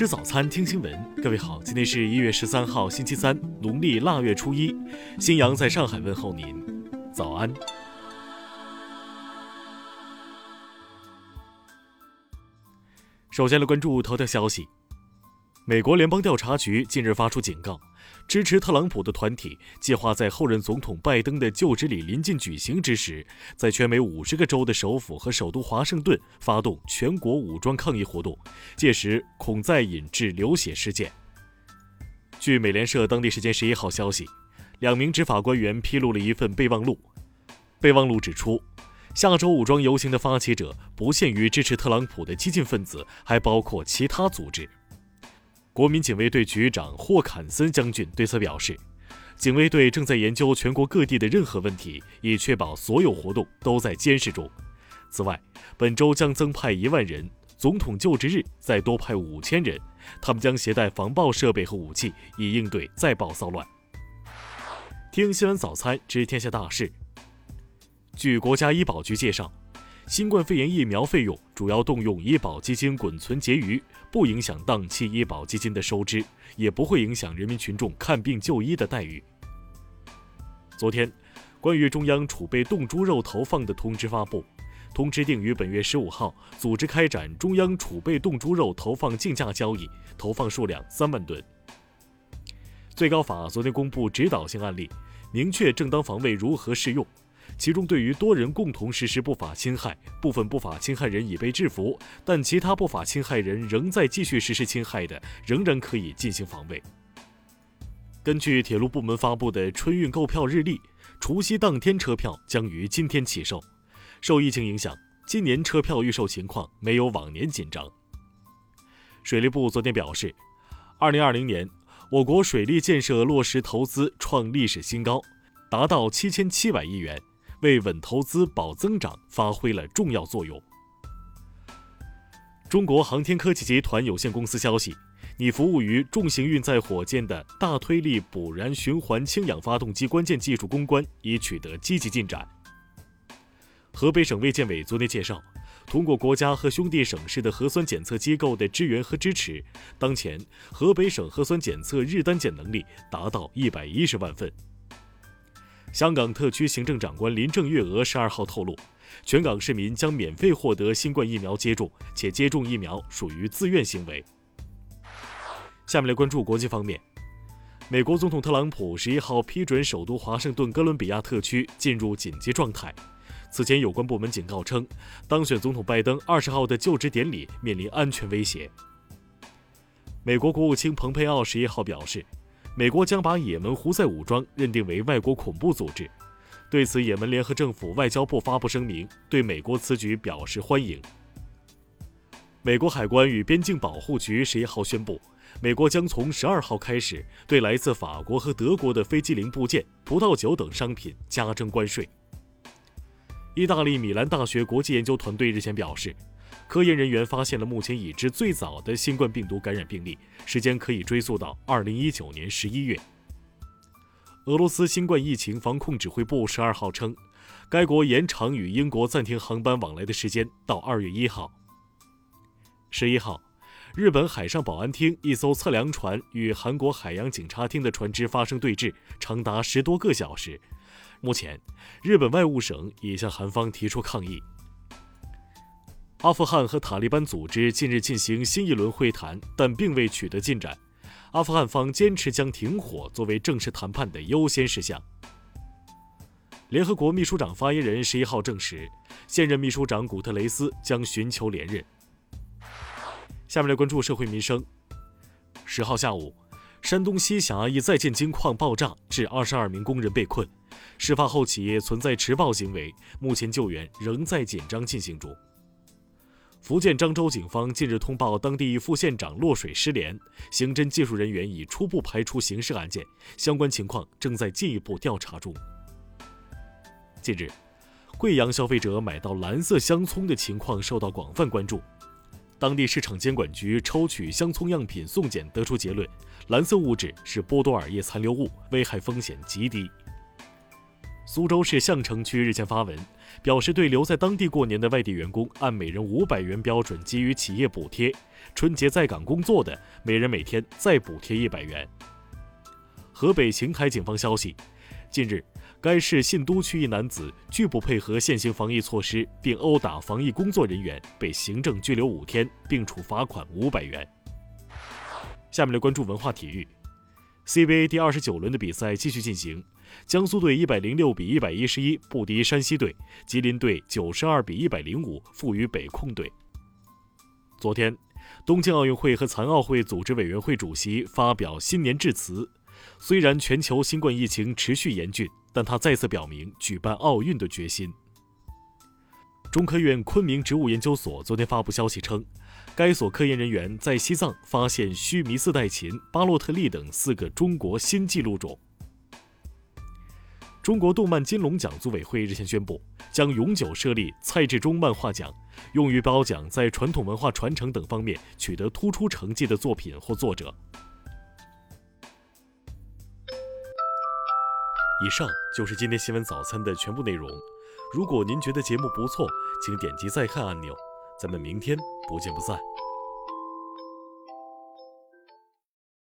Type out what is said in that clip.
吃早餐，听新闻。各位好，今天是一月十三号，星期三，农历腊月初一。新阳在上海问候您，早安。首先来关注头条消息。美国联邦调查局近日发出警告，支持特朗普的团体计划在后任总统拜登的就职礼临近举行之时，在全美五十个州的首府和首都华盛顿发动全国武装抗议活动，届时恐再引致流血事件。据美联社当地时间十一号消息，两名执法官员披露了一份备忘录，备忘录指出，下周武装游行的发起者不限于支持特朗普的激进分子，还包括其他组织。国民警卫队局长霍坎森将军对此表示，警卫队正在研究全国各地的任何问题，以确保所有活动都在监视中。此外，本周将增派一万人，总统就职日再多派五千人，他们将携带防爆设备和武器，以应对再爆骚乱。听新闻早餐知天下大事。据国家医保局介绍。新冠肺炎疫苗费用主要动用医保基金滚存结余，不影响当期医保基金的收支，也不会影响人民群众看病就医的待遇。昨天，关于中央储备冻猪肉投放的通知发布，通知定于本月十五号组织开展中央储备冻猪肉投放竞价交易，投放数量三万吨。最高法昨天公布指导性案例，明确正当防卫如何适用。其中，对于多人共同实施不法侵害，部分不法侵害人已被制服，但其他不法侵害人仍在继续实施侵害的，仍然可以进行防卫。根据铁路部门发布的春运购票日历，除夕当天车票将于今天起售。受疫情影响，今年车票预售情况没有往年紧张。水利部昨天表示，二零二零年，我国水利建设落实投资创历史新高，达到七千七百亿元。为稳投资、保增长发挥了重要作用。中国航天科技集团有限公司消息，拟服务于重型运载火箭的大推力补燃循环氢氧发动机关键技术攻关已取得积极进展。河北省卫健委昨天介绍，通过国家和兄弟省市的核酸检测机构的支援和支持，当前河北省核酸检测日单检能力达到一百一十万份。香港特区行政长官林郑月娥十二号透露，全港市民将免费获得新冠疫苗接种，且接种疫苗属于自愿行为。下面来关注国际方面，美国总统特朗普十一号批准首都华盛顿哥伦比亚特区进入紧急状态。此前，有关部门警告称，当选总统拜登二十号的就职典礼面临安全威胁。美国国务卿蓬佩奥十一号表示。美国将把也门胡塞武装认定为外国恐怖组织。对此，也门联合政府外交部发布声明，对美国此举表示欢迎。美国海关与边境保护局十一号宣布，美国将从十二号开始对来自法国和德国的飞机零部件、葡萄酒等商品加征关税。意大利米兰大学国际研究团队日前表示。科研人员发现了目前已知最早的新冠病毒感染病例，时间可以追溯到二零一九年十一月。俄罗斯新冠疫情防控指挥部十二号称，该国延长与英国暂停航班往来的时间到二月一号。十一号，日本海上保安厅一艘测量船与韩国海洋警察厅的船只发生对峙，长达十多个小时。目前，日本外务省已向韩方提出抗议。阿富汗和塔利班组织近日进行新一轮会谈，但并未取得进展。阿富汗方坚持将停火作为正式谈判的优先事项。联合国秘书长发言人十一号证实，现任秘书长古特雷斯将寻求连任。下面来关注社会民生。十号下午，山东西峡一在建金矿爆炸，致二十二名工人被困。事发后，企业存在迟报行为，目前救援仍在紧张进行中。福建漳州警方近日通报，当地副县长落水失联，刑侦技术人员已初步排除刑事案件，相关情况正在进一步调查中。近日，贵阳消费者买到蓝色香葱的情况受到广泛关注，当地市场监管局抽取香葱样品送检，得出结论，蓝色物质是波多尔叶残留物，危害风险极低。苏州市相城区日前发文，表示对留在当地过年的外地员工，按每人五百元标准给予企业补贴；春节在岗工作的，每人每天再补贴一百元。河北邢台警方消息，近日，该市信都区一男子拒不配合现行防疫措施，并殴打防疫工作人员，被行政拘留五天，并处罚款五百元。下面来关注文化体育。CBA 第二十九轮的比赛继续进行，江苏队一百零六比一百一十一不敌山西队，吉林队九十二比一百零五负于北控队。昨天，东京奥运会和残奥会组织委员会主席发表新年致辞，虽然全球新冠疫情持续严峻，但他再次表明举办奥运的决心。中科院昆明植物研究所昨天发布消息称。该所科研人员在西藏发现须弥四代琴、巴洛特利等四个中国新纪录种。中国动漫金龙奖组委会日前宣布，将永久设立蔡志忠漫画奖，用于褒奖在传统文化传承等方面取得突出成绩的作品或作者。以上就是今天新闻早餐的全部内容。如果您觉得节目不错，请点击再看按钮。咱们明天不见不散。